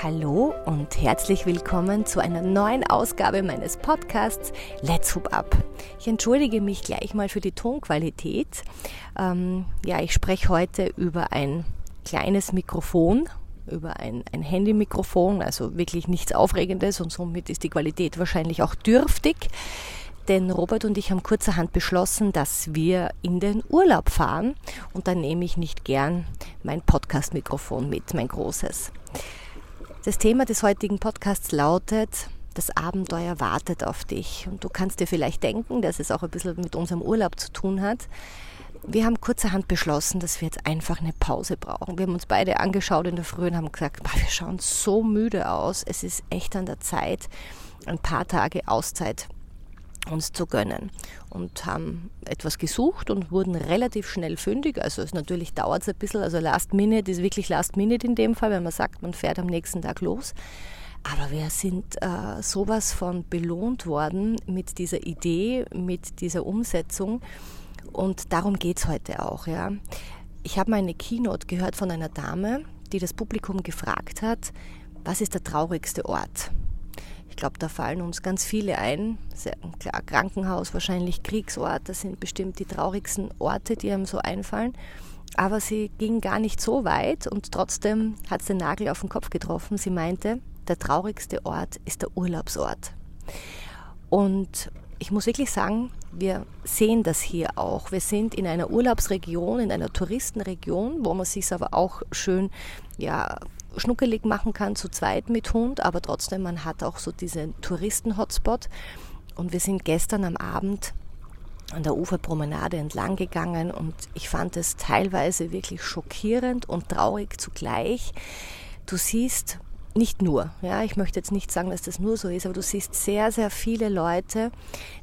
Hallo und herzlich willkommen zu einer neuen Ausgabe meines Podcasts Let's Hoop Up. Ich entschuldige mich gleich mal für die Tonqualität. Ähm, ja, ich spreche heute über ein kleines Mikrofon, über ein, ein Handy-Mikrofon, also wirklich nichts Aufregendes und somit ist die Qualität wahrscheinlich auch dürftig. Denn Robert und ich haben kurzerhand beschlossen, dass wir in den Urlaub fahren und dann nehme ich nicht gern mein Podcast-Mikrofon mit, mein großes. Das Thema des heutigen Podcasts lautet, das Abenteuer wartet auf dich. Und du kannst dir vielleicht denken, dass es auch ein bisschen mit unserem Urlaub zu tun hat. Wir haben kurzerhand beschlossen, dass wir jetzt einfach eine Pause brauchen. Wir haben uns beide angeschaut in der Früh und haben gesagt, wir schauen so müde aus. Es ist echt an der Zeit, ein paar Tage Auszeit uns zu gönnen und haben etwas gesucht und wurden relativ schnell fündig. Also es natürlich dauert es ein bisschen, also Last Minute ist wirklich Last Minute in dem Fall, wenn man sagt, man fährt am nächsten Tag los. Aber wir sind äh, sowas von belohnt worden mit dieser Idee, mit dieser Umsetzung. Und darum geht es heute auch. Ja. Ich habe mal eine Keynote gehört von einer Dame, die das Publikum gefragt hat, was ist der traurigste Ort? Glaube, da fallen uns ganz viele ein. Klar, Krankenhaus, wahrscheinlich Kriegsort, das sind bestimmt die traurigsten Orte, die einem so einfallen. Aber sie ging gar nicht so weit und trotzdem hat sie den Nagel auf den Kopf getroffen. Sie meinte, der traurigste Ort ist der Urlaubsort. Und ich muss wirklich sagen, wir sehen das hier auch. Wir sind in einer Urlaubsregion, in einer Touristenregion, wo man sich aber auch schön ja, schnuckelig machen kann, zu zweit mit Hund, aber trotzdem, man hat auch so diesen Touristen-Hotspot. Und wir sind gestern am Abend an der Uferpromenade entlang gegangen und ich fand es teilweise wirklich schockierend und traurig zugleich. Du siehst nicht nur, ja, ich möchte jetzt nicht sagen, dass das nur so ist, aber du siehst sehr, sehr viele Leute,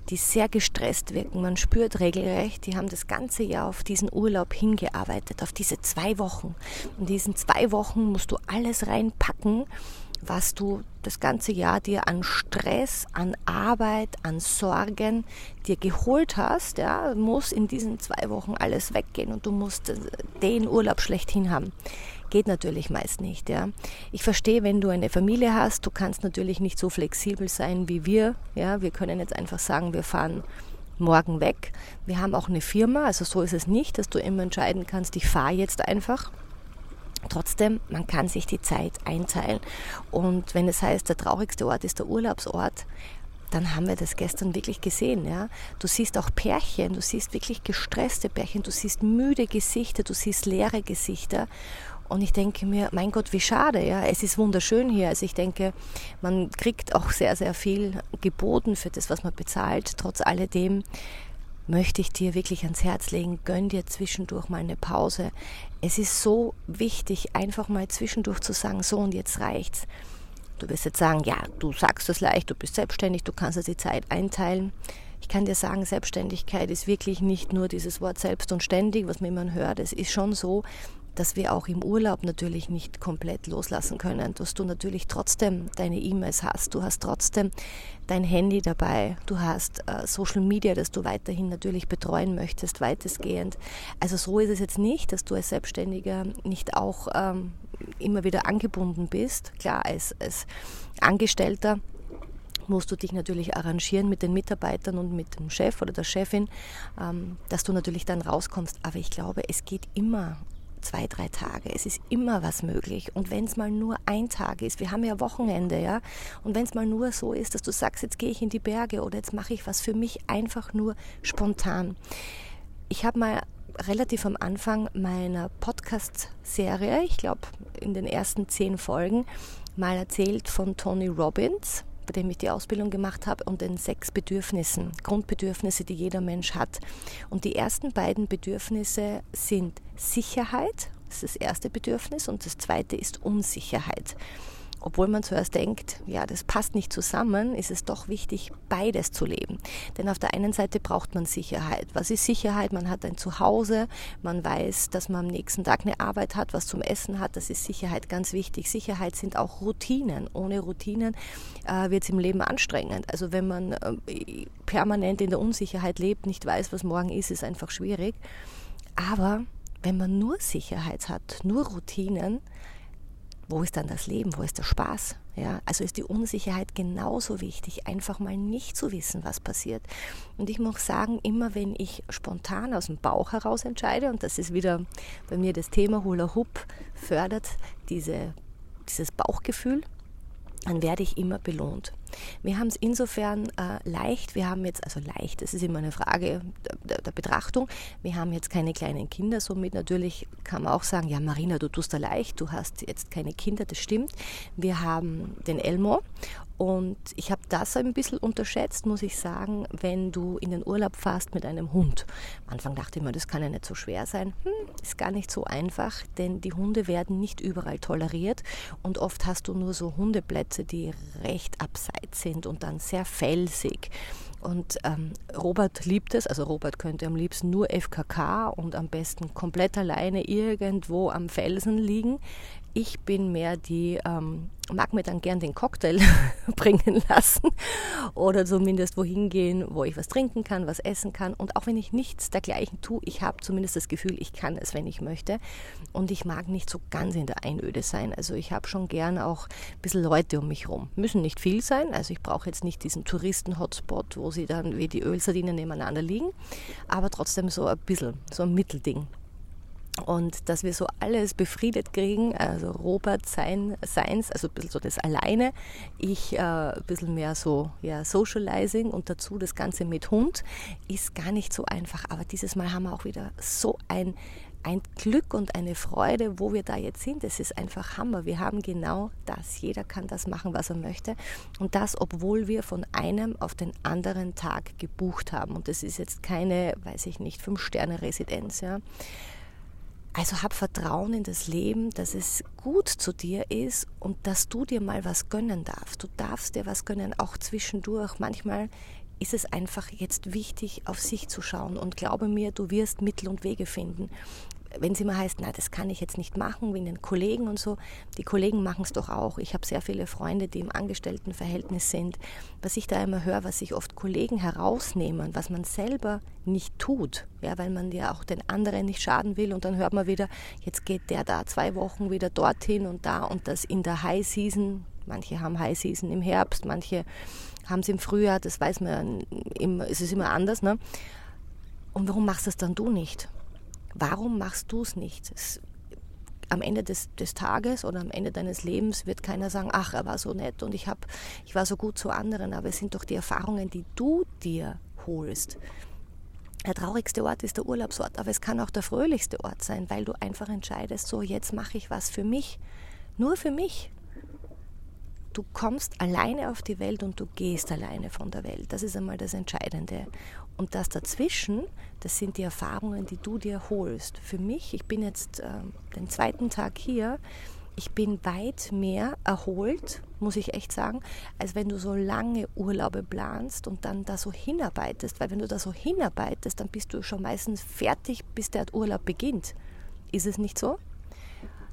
die sehr gestresst wirken. Man spürt regelrecht, die haben das ganze Jahr auf diesen Urlaub hingearbeitet, auf diese zwei Wochen. In diesen zwei Wochen musst du alles reinpacken, was du das ganze Jahr dir an Stress, an Arbeit, an Sorgen dir geholt hast, ja, muss in diesen zwei Wochen alles weggehen und du musst den Urlaub schlechthin haben. Geht natürlich meist nicht. Ja. Ich verstehe, wenn du eine Familie hast, du kannst natürlich nicht so flexibel sein wie wir. Ja. Wir können jetzt einfach sagen, wir fahren morgen weg. Wir haben auch eine Firma, also so ist es nicht, dass du immer entscheiden kannst, ich fahre jetzt einfach. Trotzdem, man kann sich die Zeit einteilen. Und wenn es heißt, der traurigste Ort ist der Urlaubsort, dann haben wir das gestern wirklich gesehen. Ja? Du siehst auch Pärchen, du siehst wirklich gestresste Pärchen, du siehst müde Gesichter, du siehst leere Gesichter. Und ich denke mir, mein Gott, wie schade, ja. Es ist wunderschön hier. Also ich denke, man kriegt auch sehr, sehr viel geboten für das, was man bezahlt. Trotz alledem möchte ich dir wirklich ans Herz legen, gönn dir zwischendurch mal eine Pause. Es ist so wichtig, einfach mal zwischendurch zu sagen, so und jetzt reicht's. Du wirst jetzt sagen, ja, du sagst das leicht, du bist selbstständig, du kannst dir die Zeit einteilen. Ich kann dir sagen, Selbstständigkeit ist wirklich nicht nur dieses Wort selbst und ständig, was man immer hört. Es ist schon so, dass wir auch im Urlaub natürlich nicht komplett loslassen können, dass du natürlich trotzdem deine E-Mails hast, du hast trotzdem dein Handy dabei, du hast äh, Social Media, das du weiterhin natürlich betreuen möchtest, weitestgehend. Also so ist es jetzt nicht, dass du als Selbstständiger nicht auch ähm, immer wieder angebunden bist. Klar, als, als Angestellter musst du dich natürlich arrangieren mit den Mitarbeitern und mit dem Chef oder der Chefin, ähm, dass du natürlich dann rauskommst. Aber ich glaube, es geht immer zwei, drei Tage. Es ist immer was möglich. Und wenn es mal nur ein Tag ist, wir haben ja Wochenende, ja, und wenn es mal nur so ist, dass du sagst, jetzt gehe ich in die Berge oder jetzt mache ich was für mich einfach nur spontan. Ich habe mal relativ am Anfang meiner Podcast-Serie, ich glaube in den ersten zehn Folgen, mal erzählt von Tony Robbins bei dem ich die Ausbildung gemacht habe, und den sechs Bedürfnissen, Grundbedürfnisse, die jeder Mensch hat. Und die ersten beiden Bedürfnisse sind Sicherheit, das ist das erste Bedürfnis, und das zweite ist Unsicherheit obwohl man zuerst denkt, ja, das passt nicht zusammen, ist es doch wichtig, beides zu leben. Denn auf der einen Seite braucht man Sicherheit. Was ist Sicherheit? Man hat ein Zuhause, man weiß, dass man am nächsten Tag eine Arbeit hat, was zum Essen hat. Das ist Sicherheit ganz wichtig. Sicherheit sind auch Routinen. Ohne Routinen äh, wird es im Leben anstrengend. Also wenn man äh, permanent in der Unsicherheit lebt, nicht weiß, was morgen ist, ist einfach schwierig. Aber wenn man nur Sicherheit hat, nur Routinen, wo ist dann das Leben, wo ist der Spaß? Ja, also ist die Unsicherheit genauso wichtig, einfach mal nicht zu wissen, was passiert. Und ich muss sagen, immer wenn ich spontan aus dem Bauch heraus entscheide, und das ist wieder bei mir das Thema Hula Hoop, fördert diese, dieses Bauchgefühl, dann werde ich immer belohnt. Wir haben es insofern äh, leicht, wir haben jetzt, also leicht, das ist immer eine Frage der, der, Betrachtung, wir haben jetzt keine kleinen Kinder, somit natürlich kann man auch sagen, ja Marina, du tust da leicht, du hast jetzt keine Kinder, das stimmt. Wir haben den Elmo und ich habe das ein bisschen unterschätzt, muss ich sagen, wenn du in den Urlaub fährst mit einem Hund. Am Anfang dachte ich mir, das kann ja nicht so schwer sein. Hm, ist gar nicht so einfach, denn die Hunde werden nicht überall toleriert und oft hast du nur so Hundeplätze, die recht abseits sind und dann sehr felsig. Und ähm, Robert liebt es, also Robert könnte am liebsten nur FKK und am besten komplett alleine irgendwo am Felsen liegen. Ich bin mehr die, ähm, mag mir dann gern den Cocktail bringen lassen oder zumindest wohin gehen, wo ich was trinken kann, was essen kann. Und auch wenn ich nichts dergleichen tue, ich habe zumindest das Gefühl, ich kann es, wenn ich möchte. Und ich mag nicht so ganz in der Einöde sein. Also ich habe schon gern auch ein bisschen Leute um mich herum. Müssen nicht viel sein. Also ich brauche jetzt nicht diesen Touristen-Hotspot, wo sie dann wie die Ölsardinen nebeneinander liegen. Aber trotzdem so ein bisschen, so ein Mittelding. Und dass wir so alles befriedet kriegen, also Robert sein, seins, also ein bisschen so das alleine, ich äh, ein bisschen mehr so ja, Socializing und dazu das Ganze mit Hund, ist gar nicht so einfach. Aber dieses Mal haben wir auch wieder so ein, ein Glück und eine Freude, wo wir da jetzt sind. Es ist einfach Hammer. Wir haben genau das. Jeder kann das machen, was er möchte. Und das, obwohl wir von einem auf den anderen Tag gebucht haben. Und das ist jetzt keine, weiß ich nicht, Fünf-Sterne-Residenz. Ja. Also hab Vertrauen in das Leben, dass es gut zu dir ist und dass du dir mal was gönnen darfst. Du darfst dir was gönnen, auch zwischendurch. Manchmal ist es einfach jetzt wichtig, auf sich zu schauen. Und glaube mir, du wirst Mittel und Wege finden wenn es immer heißt, na, das kann ich jetzt nicht machen, wegen den Kollegen und so, die Kollegen machen es doch auch. Ich habe sehr viele Freunde, die im Angestelltenverhältnis sind. Was ich da immer höre, was sich oft Kollegen herausnehmen, was man selber nicht tut, ja, weil man ja auch den anderen nicht schaden will und dann hört man wieder, jetzt geht der da zwei Wochen wieder dorthin und da und das in der High Season. Manche haben High Season im Herbst, manche haben es im Frühjahr, das weiß man, es ist immer anders. Ne? Und warum machst das dann du nicht? Warum machst du es nicht? Am Ende des, des, Tages oder am Ende deines Lebens wird keiner sagen, ach, er war so nett und ich, hab, ich war so gut zu anderen, aber es sind doch die Erfahrungen, die du dir holst. Der traurigste Ort ist der Urlaubsort, aber es kann auch der fröhlichste Ort sein, weil du einfach entscheidest, so jetzt mache ich was für mich, nur für mich. Du kommst alleine auf die Welt und du gehst alleine von der Welt. Das ist einmal das Entscheidende. Und das dazwischen, das sind die Erfahrungen, die du dir holst. Für mich, ich bin jetzt äh, den zweiten Tag hier, ich bin weit mehr erholt, muss ich echt sagen, als wenn du so lange Urlaube planst und dann da so hinarbeitest. Weil wenn du da so hinarbeitest, dann bist du schon meistens fertig, bis der Urlaub beginnt. Ist es nicht so?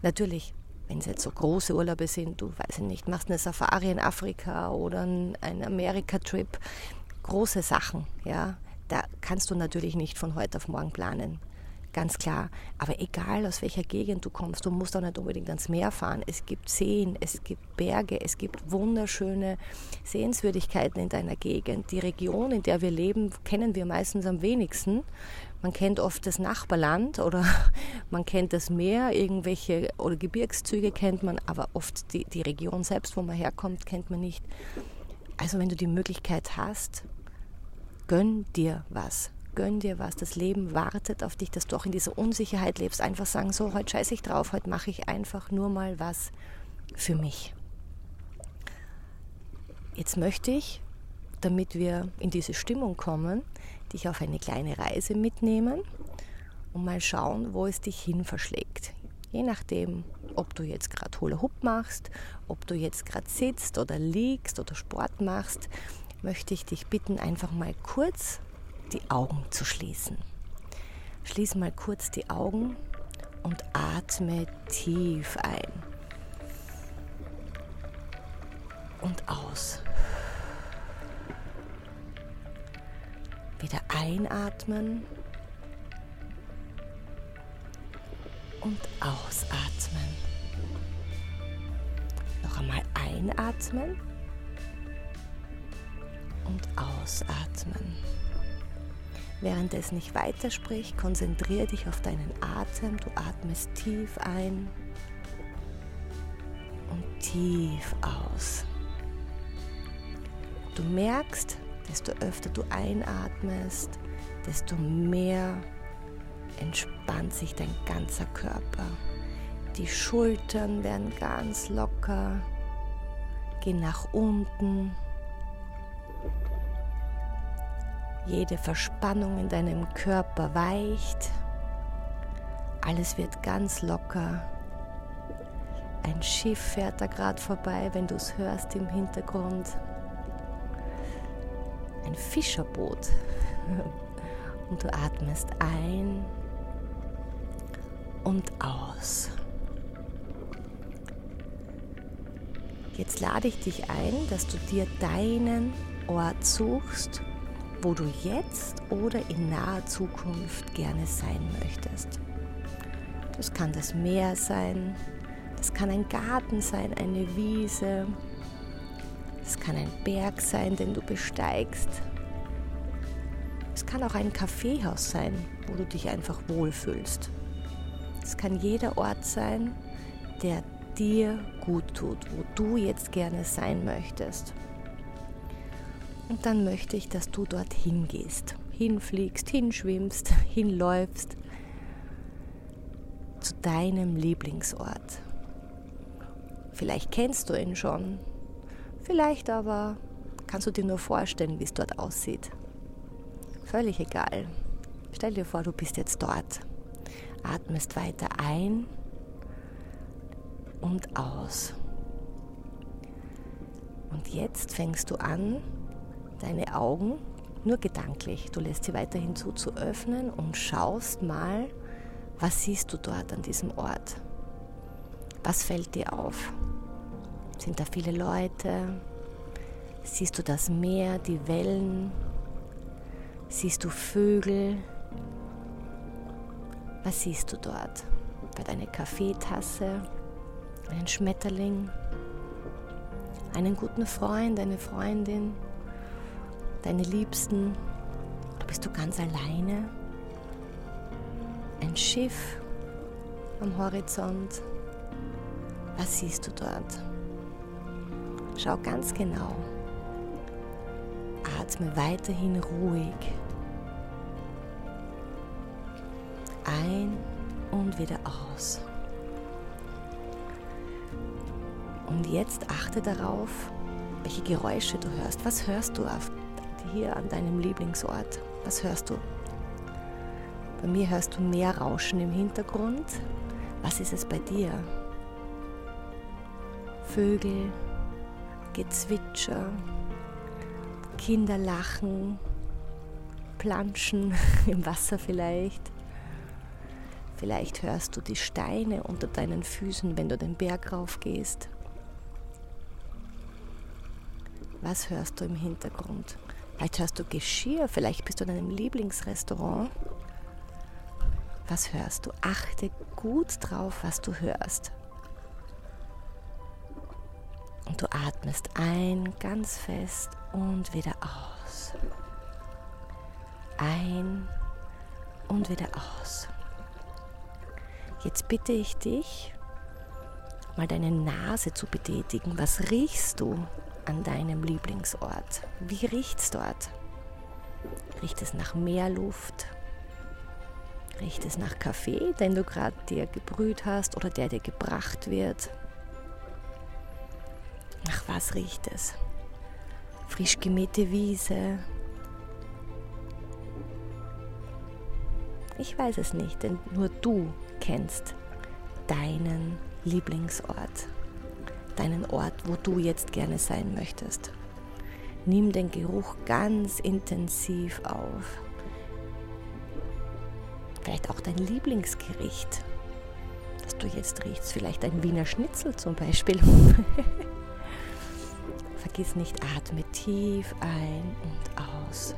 Natürlich, wenn es jetzt so große Urlaube sind, du weißt nicht, machst eine Safari in Afrika oder einen Amerika-Trip, große Sachen, ja, da kannst du natürlich nicht von heute auf morgen planen. Ganz klar. Aber egal aus welcher Gegend du kommst, du musst auch nicht unbedingt ans Meer fahren. Es gibt Seen, es gibt Berge, es gibt wunderschöne Sehenswürdigkeiten in deiner Gegend. Die Region, in der wir leben, kennen wir meistens am wenigsten. Man kennt oft das Nachbarland oder man kennt das Meer, irgendwelche oder Gebirgszüge kennt man, aber oft die, die Region selbst, wo man herkommt, kennt man nicht. Also wenn du die Möglichkeit hast, gönn dir was. Gönn dir was. Das Leben wartet auf dich, dass du auch in dieser Unsicherheit lebst. Einfach sagen, so, heute scheiße ich drauf, heute mache ich einfach nur mal was für mich. Jetzt möchte ich, damit wir in diese Stimmung kommen, dich auf eine kleine Reise mitnehmen und mal schauen, wo es dich hin verschlägt. Je nachdem, ob du jetzt gerade Hula Hoop machst, ob du jetzt gerade sitzt oder liegst oder Sport machst, möchte ich dich bitten, einfach mal kurz die Augen zu schließen. Schließ mal kurz die Augen und atme tief ein und aus. Wieder einatmen und ausatmen. einatmen und ausatmen. Währenddessen ich weitersprich, konzentriere dich auf deinen Atem. Du atmest tief ein und tief aus. Du merkst, desto öfter du einatmest, desto mehr entspannt sich dein ganzer Körper. Die Schultern werden ganz locker, gehen nach unten. Jede Verspannung in deinem Körper weicht. Alles wird ganz locker. Ein Schiff fährt da gerade vorbei, wenn du es hörst im Hintergrund. Ein Fischerboot. Und du atmest ein und aus. Jetzt lade ich dich ein, dass du dir deinen Ort suchst, wo du jetzt oder in naher Zukunft gerne sein möchtest. Das kann das Meer sein, das kann ein Garten sein, eine Wiese, es kann ein Berg sein, den du besteigst. Es kann auch ein Kaffeehaus sein, wo du dich einfach wohlfühlst. Es kann jeder Ort sein, der dir gut tut, wo du jetzt gerne sein möchtest. Und dann möchte ich, dass du dorthin gehst, hinfliegst, hinschwimmst, hinläufst zu deinem Lieblingsort. Vielleicht kennst du ihn schon, vielleicht aber kannst du dir nur vorstellen, wie es dort aussieht. Völlig egal. Stell dir vor, du bist jetzt dort. Atmest weiter ein und aus. Und jetzt fängst du an, deine Augen nur gedanklich, du lässt sie weiterhin zu, zu öffnen und schaust mal, was siehst du dort an diesem Ort? Was fällt dir auf? Sind da viele Leute? Siehst du das Meer, die Wellen? Siehst du Vögel? Was siehst du dort? Bei deiner Kaffeetasse? Einen Schmetterling? Einen guten Freund, eine Freundin? Deine Liebsten? Bist du ganz alleine? Ein Schiff am Horizont? Was siehst du dort? Schau ganz genau. Atme weiterhin ruhig ein und wieder aus. Und jetzt achte darauf, welche Geräusche du hörst. Was hörst du hier an deinem Lieblingsort? Was hörst du? Bei mir hörst du mehr Rauschen im Hintergrund. Was ist es bei dir? Vögel, Gezwitscher, Kinder lachen, planschen im Wasser vielleicht. Vielleicht hörst du die Steine unter deinen Füßen, wenn du den Berg rauf gehst. Was hörst du im Hintergrund? Vielleicht hörst du Geschirr, vielleicht bist du in einem Lieblingsrestaurant. Was hörst du? Achte gut drauf, was du hörst. Und du atmest ein ganz fest und wieder aus. Ein und wieder aus. Jetzt bitte ich dich, mal deine Nase zu betätigen. Was riechst du an deinem Lieblingsort? Wie riecht es dort? Riecht es nach Meerluft? Riecht es nach Kaffee, den du gerade dir gebrüht hast oder der dir gebracht wird? Nach was riecht es? Frisch gemähte Wiese, Ich weiß es nicht, denn nur du kennst deinen Lieblingsort, deinen Ort, wo du jetzt gerne sein möchtest. Nimm den Geruch ganz intensiv auf. Vielleicht auch dein Lieblingsgericht, das du jetzt riechst. Vielleicht ein Wiener Schnitzel zum Beispiel. Vergiss nicht, atme tief ein und aus.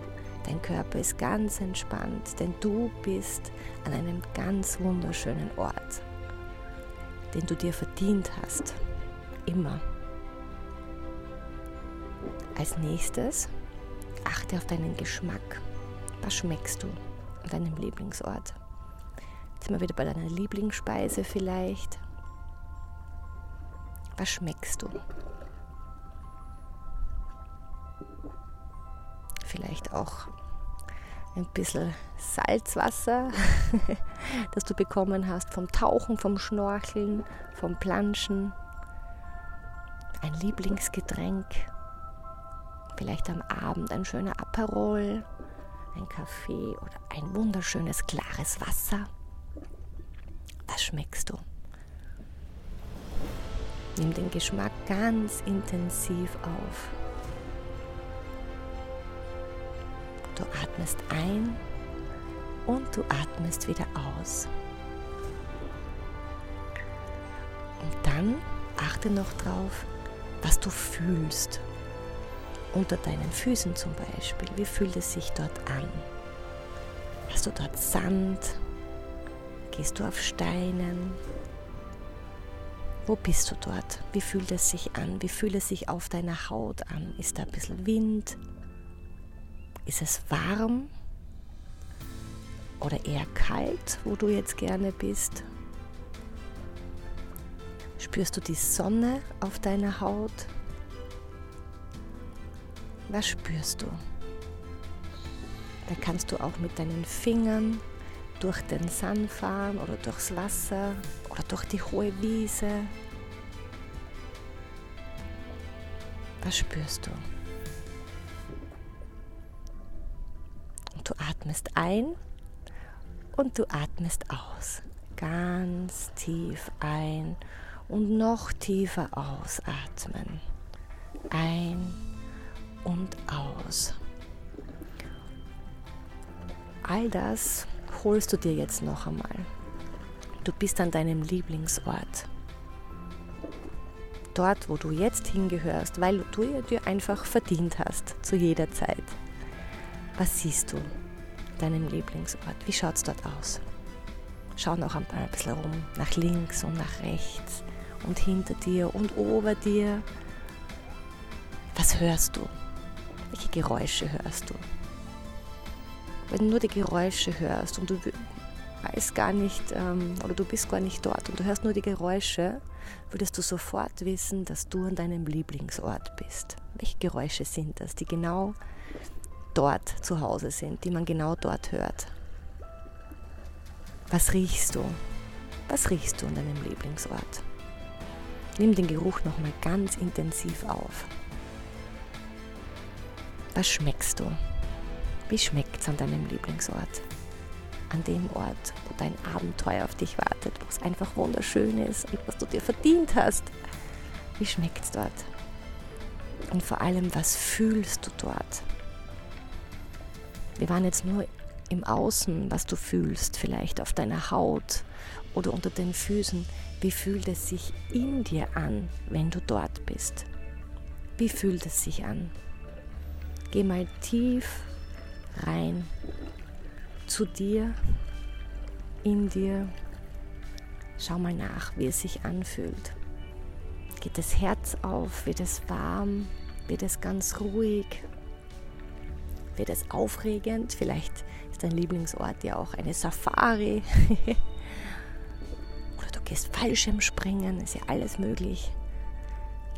Dein Körper ist ganz entspannt, denn du bist an einem ganz wunderschönen Ort, den du dir verdient hast. Immer. Als nächstes achte auf deinen Geschmack. Was schmeckst du an deinem Lieblingsort? Jetzt wir wieder bei deiner Lieblingsspeise vielleicht. Was schmeckst du? Vielleicht auch ein bisschen Salzwasser, das du bekommen hast vom Tauchen, vom Schnorcheln, vom Planschen. Ein Lieblingsgetränk. Vielleicht am Abend ein schöner Aperol, ein Kaffee oder ein wunderschönes klares Wasser. Was schmeckst du? Nimm den Geschmack ganz intensiv auf. Du atmest ein und du atmest wieder aus. Und dann achte noch drauf, was du fühlst. Unter deinen Füßen zum Beispiel. Wie fühlt es sich dort an? Hast du dort Sand? Gehst du auf Steinen? Wo bist du dort? Wie fühlt es sich an? Wie fühlt es sich auf deiner Haut an? Ist da ein bisschen Wind? Ist es warm? Oder eher kalt, wo du jetzt gerne bist? Spürst du die Sonne auf deiner Haut? Was spürst du? Da kannst du auch mit deinen Fingern durch den Sand fahren oder durchs Wasser oder durch die hohe Wiese. Was spürst du? Und du atmest ein und du atmest aus. Ganz tief ein und noch tiefer ausatmen. Ein und aus. All das holst du dir jetzt noch einmal. Du bist an deinem Lieblingsort. Dort, wo du jetzt hingehörst, weil du dir einfach verdient hast, zu jeder Zeit. Was siehst du? Deinem Lieblingsort. Wie schaut es dort aus? Schau noch ein bisschen rum, nach links und nach rechts und hinter dir und ober dir. Was hörst du? Welche Geräusche hörst du? Wenn du nur die Geräusche hörst und du weißt gar nicht ähm, oder du bist gar nicht dort und du hörst nur die Geräusche, würdest du sofort wissen, dass du an deinem Lieblingsort bist. Welche Geräusche sind das, die genau dort zu Hause sind, die man genau dort hört? Was riechst du? Was riechst du an deinem Lieblingsort? Nimm den Geruch nochmal ganz intensiv auf. Was schmeckst du? Wie schmeckt es an deinem Lieblingsort? An dem Ort, wo dein Abenteuer auf dich wartet, wo es einfach wunderschön ist und was du dir verdient hast. Wie schmeckt es dort? Und vor allem, was fühlst du dort? Wir waren jetzt nur im Außen, was du fühlst, vielleicht auf deiner Haut oder unter den Füßen. Wie fühlt es sich in dir an, wenn du dort bist? Wie fühlt es sich an? Geh mal tief rein zu dir, in dir. Schau mal nach, wie es sich anfühlt. Geht das Herz auf? Wird es warm? Wird es ganz ruhig? Wird es aufregend? Vielleicht ist dein Lieblingsort ja auch eine Safari. Oder du gehst Fallschirmspringen, ist ja alles möglich.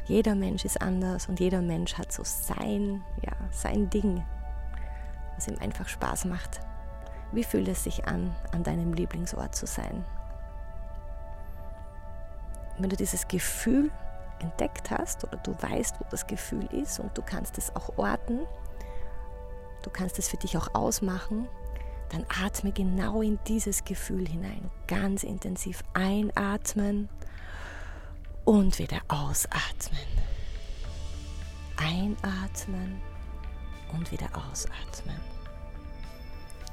Jeder Mensch ist anders und jeder Mensch hat so sein, ja, sein Ding, was ihm einfach Spaß macht. Wie fühlt es sich an, an deinem Lieblingsort zu sein? Wenn du dieses Gefühl entdeckt hast oder du weißt, wo das Gefühl ist und du kannst es auch orten, du kannst es für dich auch ausmachen, dann atme genau in dieses Gefühl hinein. Ganz intensiv einatmen und wieder ausatmen. Einatmen und wieder ausatmen.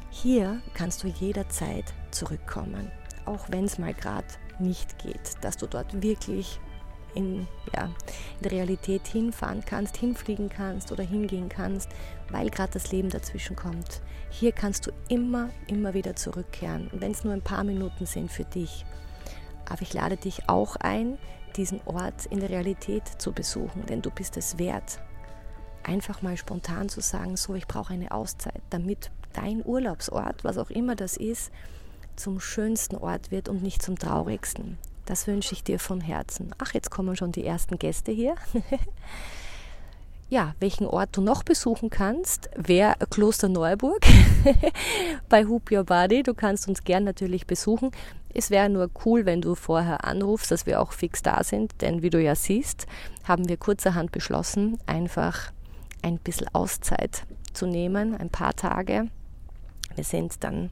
Hier kannst du jederzeit zurückkommen, auch wenn es mal gerade nicht geht, dass du dort wirklich in, ja, in der Realität hinfahren kannst, hinfliegen kannst oder hingehen kannst, weil gerade das Leben dazwischen kommt. Hier kannst du immer, immer wieder zurückkehren, wenn es nur ein paar Minuten sind für dich. Aber ich lade dich auch ein, diesen Ort in der Realität zu besuchen, denn du bist es wert. einfach mal spontan zu sagen, so, ich brauche eine Auszeit, damit dein Urlaubsort, was auch immer das ist, zum schönsten Ort wird und nicht zum traurigsten. Das wünsche ich dir von Herzen. Ach, jetzt kommen schon die ersten Gäste hier. ja, welchen Ort du noch besuchen kannst, wäre Kloster Neuburg bei Hoop Your Body. Du kannst uns gern natürlich besuchen. Es wäre nur cool, wenn du vorher anrufst, dass wir auch fix da sind, denn wie du ja siehst, haben wir kurzerhand beschlossen, einfach ein bisschen Auszeit zu nehmen, ein paar Tage. Wir sind dann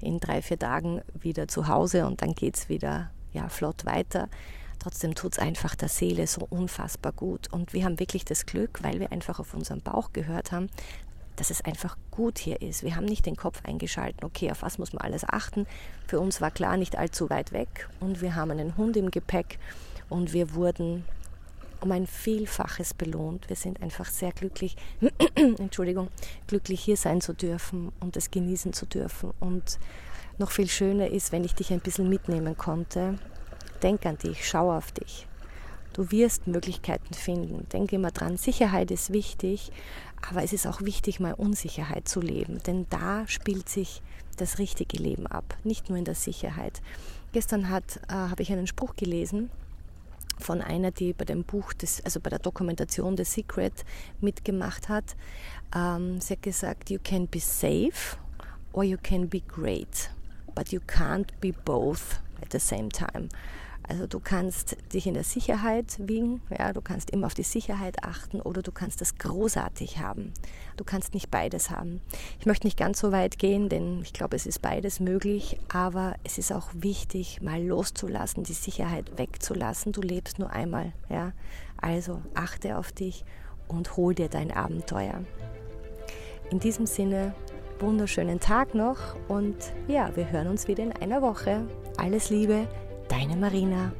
in drei, vier Tagen wieder zu Hause und dann geht es wieder ja, flott weiter. Trotzdem tut es einfach der Seele so unfassbar gut. Und wir haben wirklich das Glück, weil wir einfach auf unseren Bauch gehört haben, dass es einfach gut hier ist. Wir haben nicht den Kopf eingeschalten, okay, auf was muss man alles achten. Für uns war klar, nicht allzu weit weg. Und wir haben einen Hund im Gepäck und wir wurden um ein Vielfaches belohnt. Wir sind einfach sehr glücklich, Entschuldigung, glücklich hier sein zu dürfen und es genießen zu dürfen. Und noch viel schöner ist, wenn ich dich ein bisschen mitnehmen konnte. Denk an dich, schau auf dich. Du wirst Möglichkeiten finden. Denk immer dran, Sicherheit ist wichtig, aber es ist auch wichtig, mal Unsicherheit zu leben, denn da spielt sich das richtige Leben ab, nicht nur in der Sicherheit. Gestern äh, habe ich einen Spruch gelesen von einer, die bei dem Buch, des, also bei der Dokumentation The Secret mitgemacht hat. Ähm, sie hat gesagt, you can be safe or you can be great, but you can't be both at the same time. Also du kannst dich in der Sicherheit wiegen, ja, du kannst immer auf die Sicherheit achten oder du kannst das großartig haben. Du kannst nicht beides haben. Ich möchte nicht ganz so weit gehen, denn ich glaube, es ist beides möglich, aber es ist auch wichtig, mal loszulassen, die Sicherheit wegzulassen. Du lebst nur einmal, ja. Also achte auf dich und hol dir dein Abenteuer. In diesem Sinne, wunderschönen Tag noch und ja, wir hören uns wieder in einer Woche. Alles Liebe, Deine Marina.